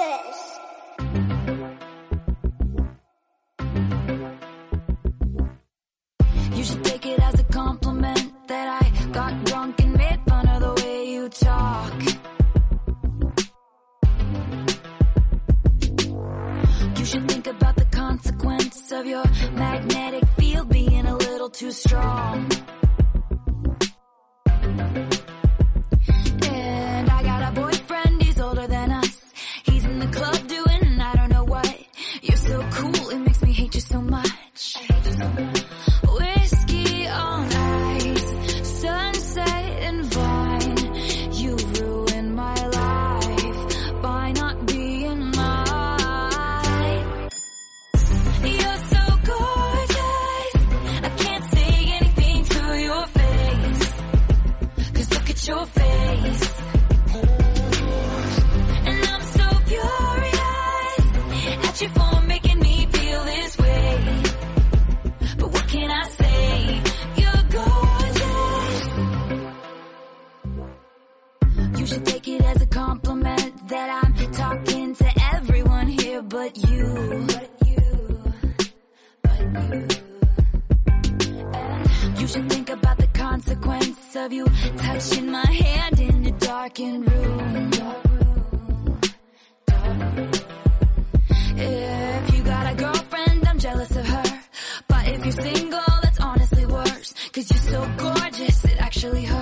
gorgeous. Cause you're so gorgeous, it actually hurts.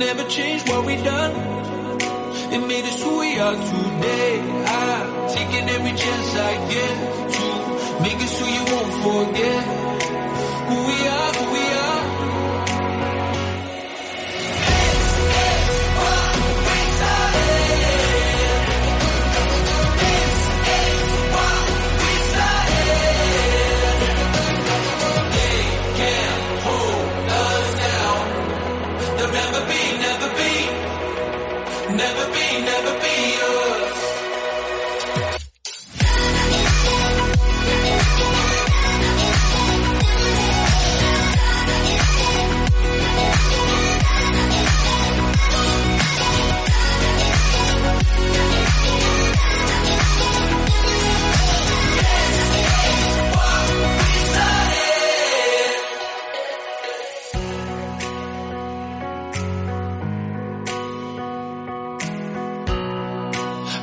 Never changed what we done. It made us who we are today. I'm taking every chance I get to make us who you won't forget.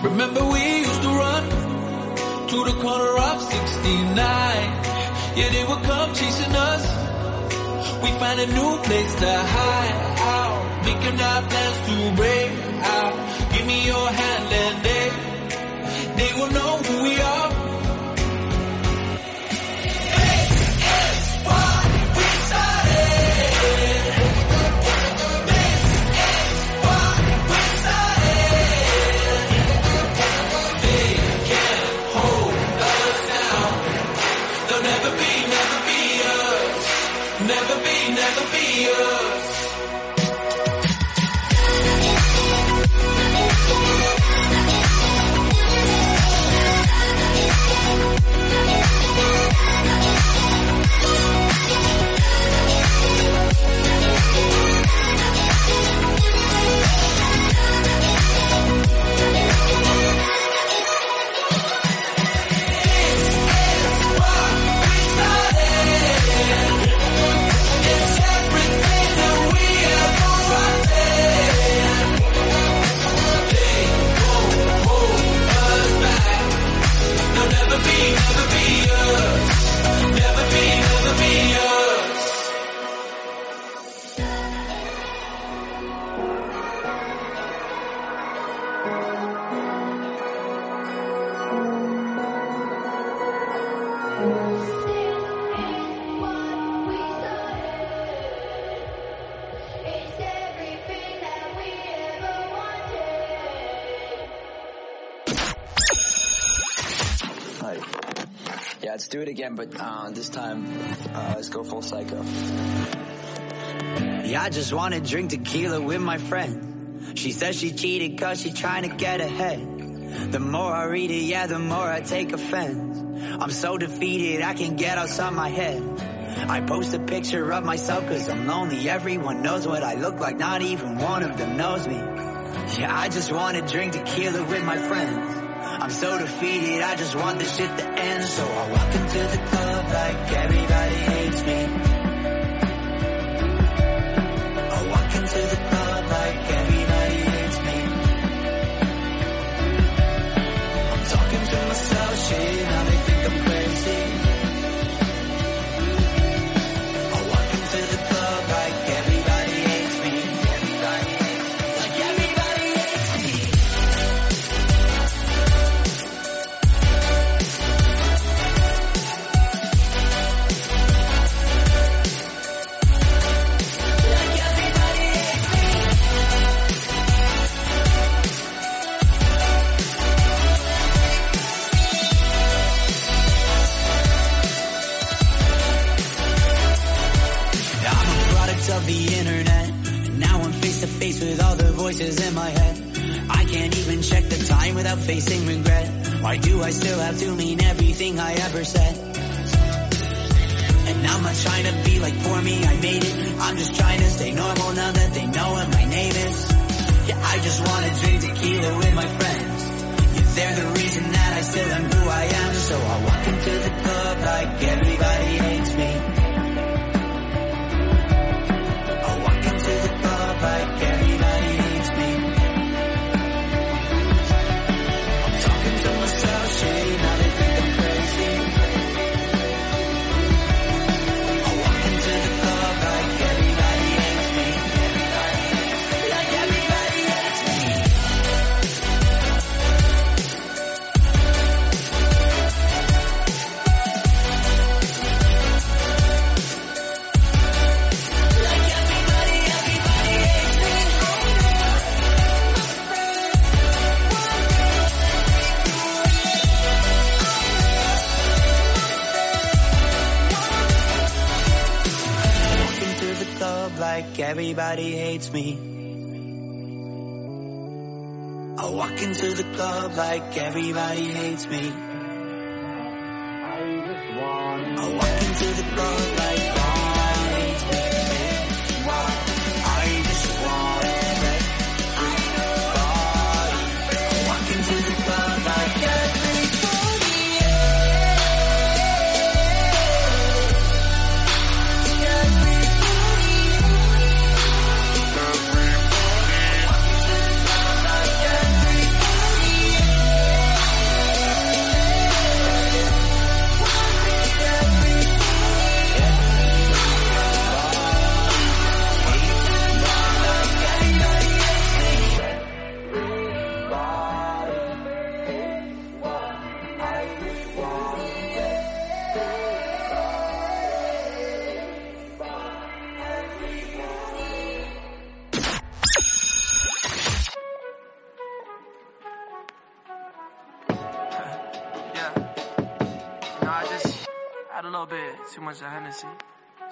Remember we used to run to the corner of 69. Yeah, they would come chasing us. We find a new place to hide out, making our plans to break out. Give me your hand and they, they will know who we are. Let's do it again, but uh, this time, uh, let's go full psycho. Yeah, I just wanna drink tequila with my friend. She says she cheated cause she trying to get ahead. The more I read it, yeah, the more I take offense. I'm so defeated, I can get outside my head. I post a picture of myself cause I'm lonely. Everyone knows what I look like, not even one of them knows me. Yeah, I just wanna drink tequila with my friends. I'm so defeated, I just want this shit to end. So I walk into the club like everybody hates me. Still to mean everybody hates me. I walk into the club like everybody hates me.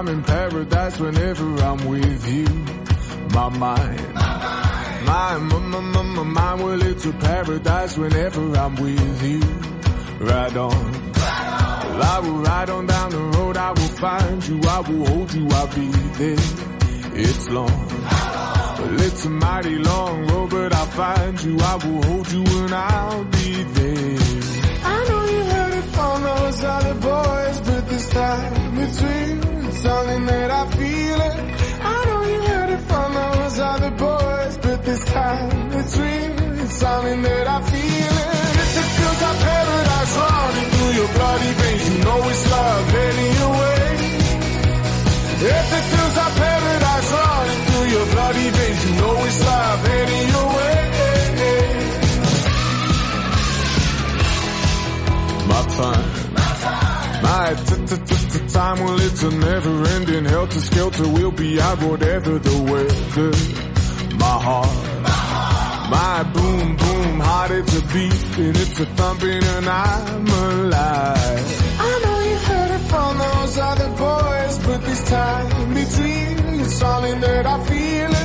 I'm in paradise whenever I'm with you. My mind, my, my, my, my, my mind, well, it's a paradise whenever I'm with you. Ride on. Well, I will ride on down the road, I will find you, I will hold you, I'll be there. It's long. Well, it's a mighty long road, but I'll find you, I will hold you, and I'll be there. I know you heard it from those other boys, but this time. It's something that I feel it. I know you heard it from those other boys, but this time it's real. It's something that I feel it. If it feels like paradise running through your bloody veins, you know it's love heading your way. If it feels like paradise running through your bloody veins, you know it's love heading your way. My time, my t- t- t- t- time, well it's a never ending helter skelter. We'll be out whatever the weather. My heart, my boom boom heart, it's a beat and it's a thumping and I'm alive. I know you heard it from those other boys, but this time real. It's something that I feel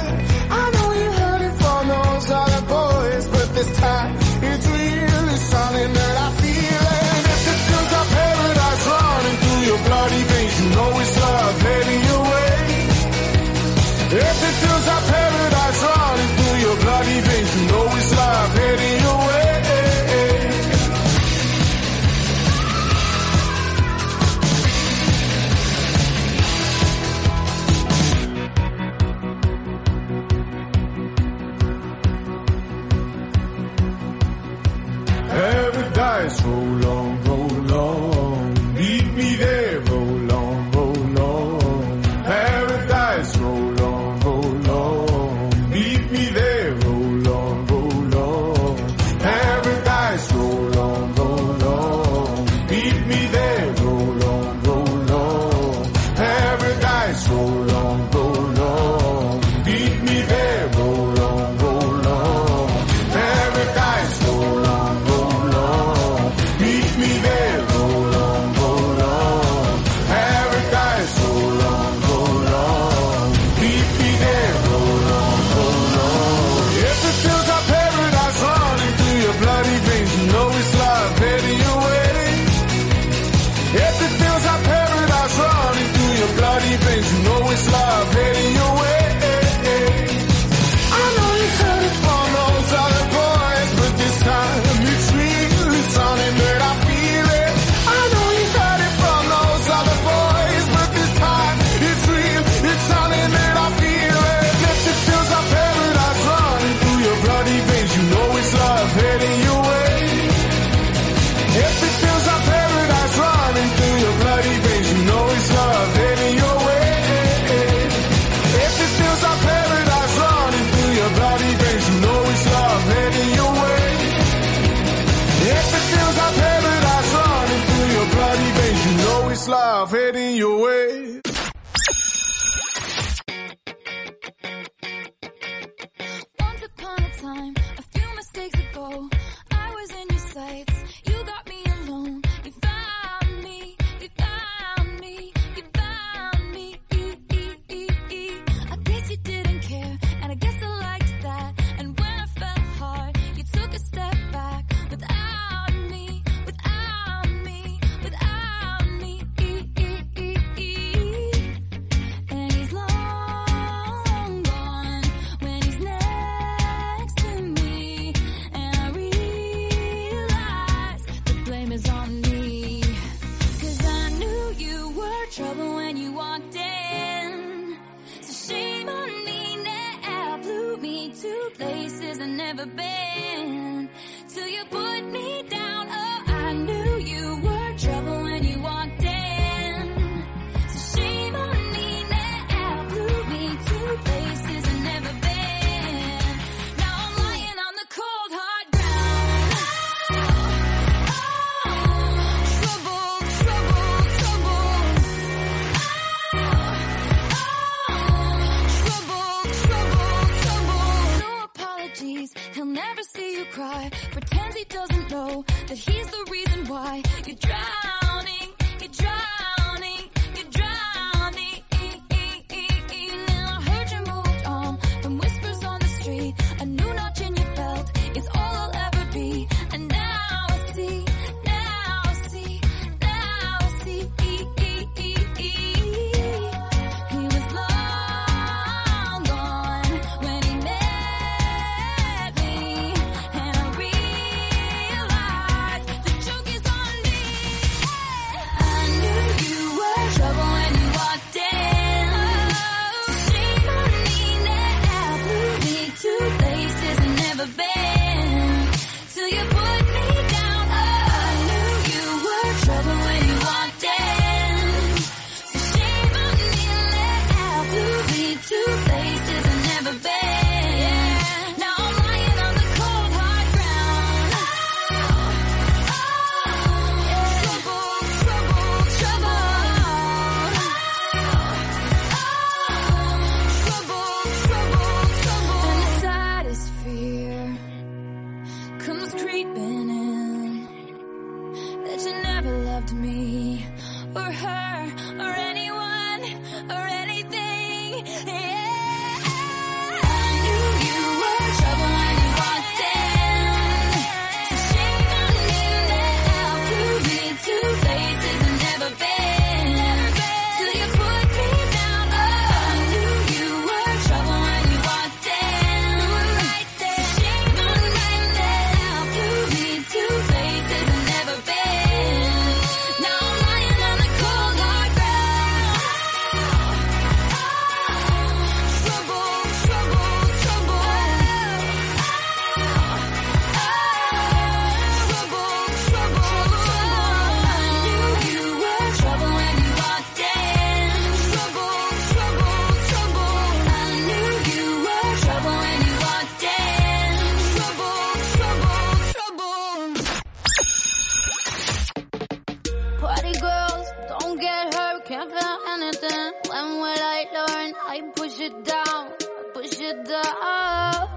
down.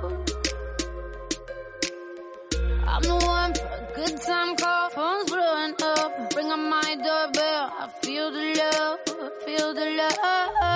I'm the one for a good time call, phone's blowing up. Ring on my doorbell, I feel the love, feel the love.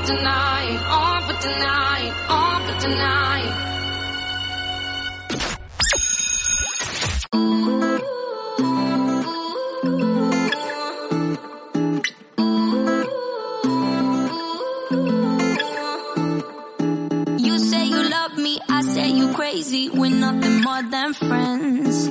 for tonight, on for tonight, on for tonight. You say you love me, I say you crazy. We're nothing more than friends.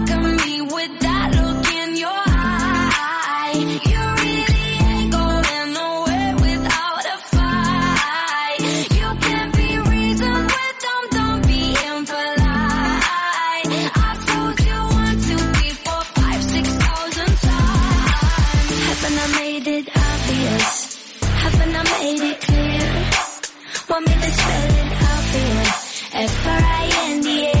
Want me to spell it out for you? F-R-I-N-D-A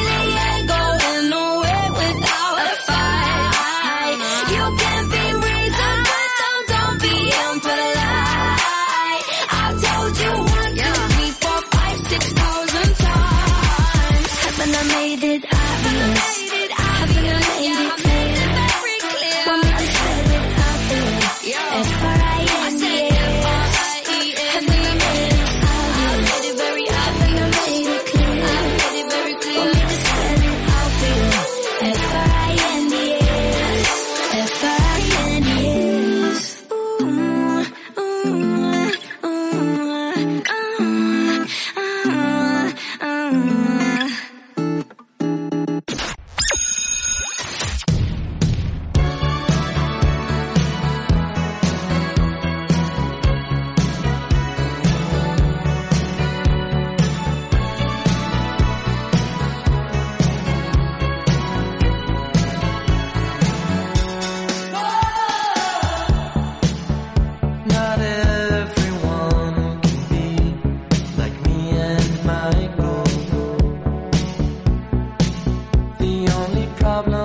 problem.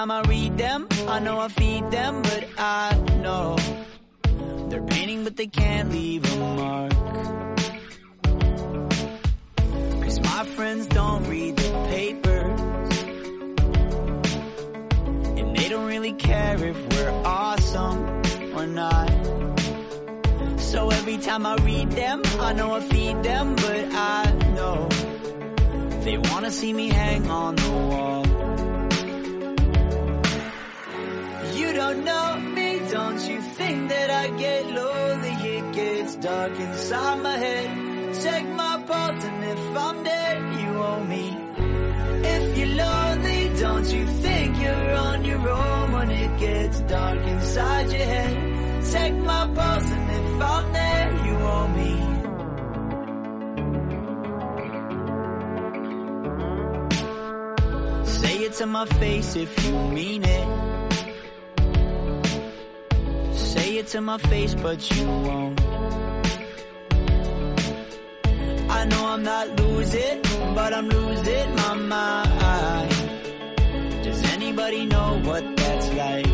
Time I read them, I know I feed them, but I know they're painting, but they can't leave a mark. Cause my friends don't read the papers. And they don't really care if we're awesome or not. So every time I read them, I know I feed them, but I know they wanna see me hang on the wall. You don't know me, don't you think that I get lonely? It gets dark inside my head. Check my pulse, and if I'm dead, you owe me. If you're lonely, don't you think you're on your own when it gets dark inside your head? Check my pulse, and if I'm there, you owe me. Say it to my face if you mean it. It to my face, but you won't. I know I'm not losing, but I'm losing my mind. Does anybody know what that's like?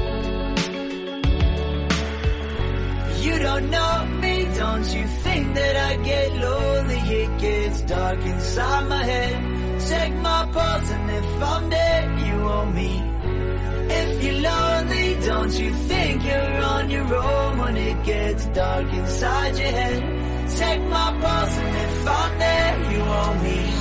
You don't know me, don't you think that I get lonely? It gets dark inside my head. Check my pulse, and if I'm dead, you owe me. If you're lonely, don't you think you're on your own when it gets dark inside your head? Take my pulse, and if I'm there, you owe me.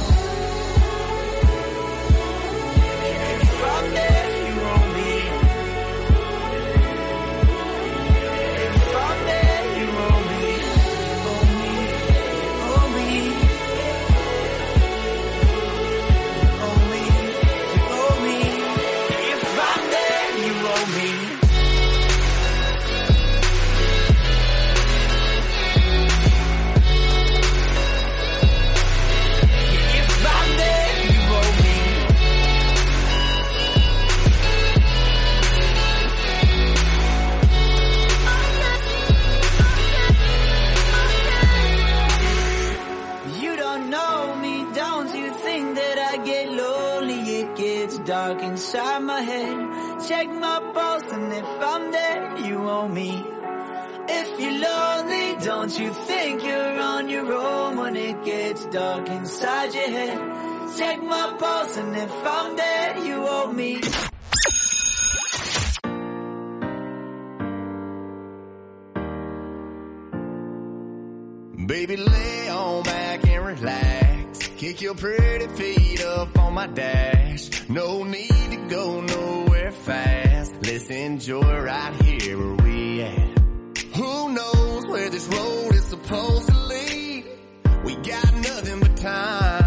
Don't you think you're on your own when it gets dark inside your head? Check my pulse, and if I'm there, you owe me. Baby, lay on back and relax. Kick your pretty feet up on my dash. No need to go nowhere fast. Let's enjoy right here where we at. Who knows where this road is supposed to lead? We got nothing but time.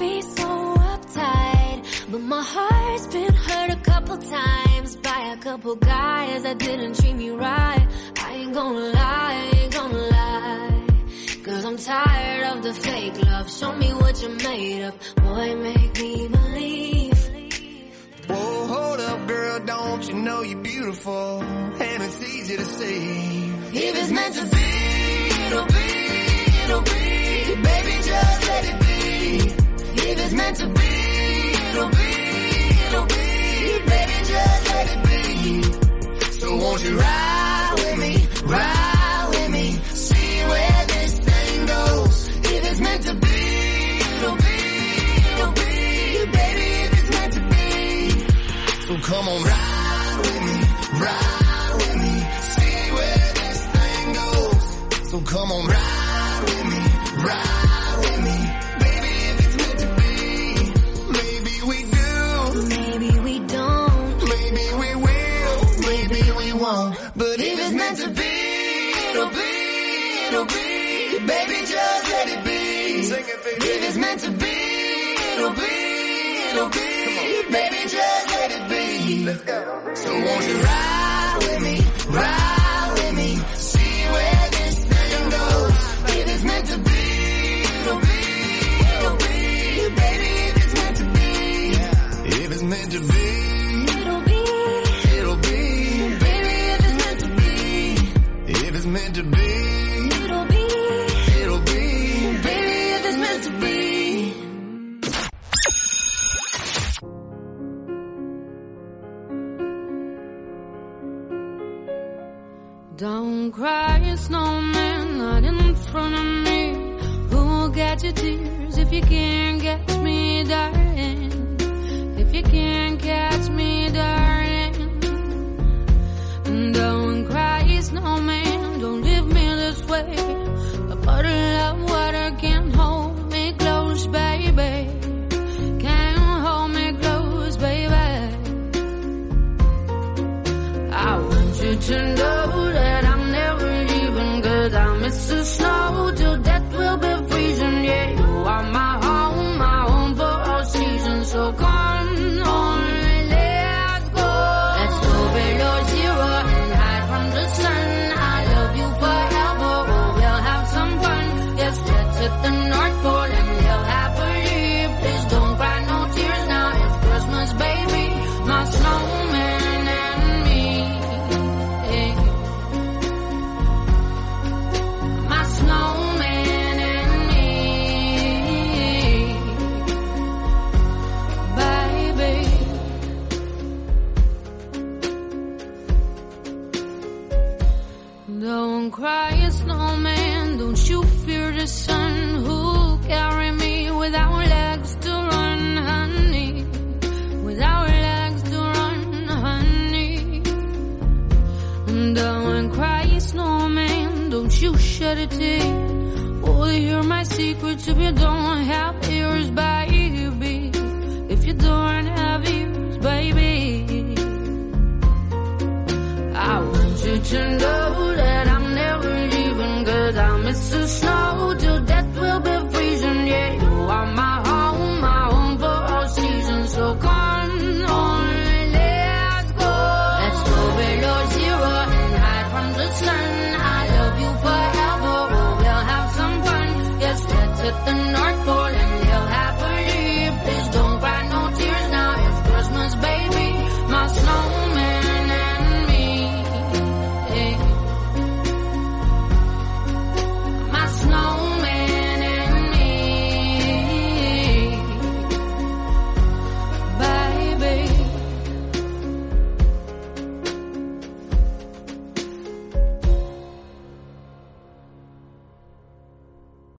Be so uptight, but my heart's been hurt a couple times by a couple guys that didn't treat me right. I ain't gonna lie, I ain't gonna lie. Cause I'm tired of the fake love. Show me what you're made of. Boy, make me believe. Whoa, hold up, girl, don't you know you're beautiful? And it's easy to see. If it's meant to be, it'll be, it'll be. Baby, just let it be. If it's meant to be, it'll be, it'll be. Baby, just let it be. So won't you ride with me, ride with me, see where this thing goes. If it's meant to be, it'll be, it'll be. Baby, if it's meant to be. So come on, ride with me, ride with me, see where this thing goes. So come on, ride with me, ride it'll be. Baby, just let it be. Sing it, baby. If it's meant to be, it'll be, it'll be. Baby, just let it be. So won't you ride?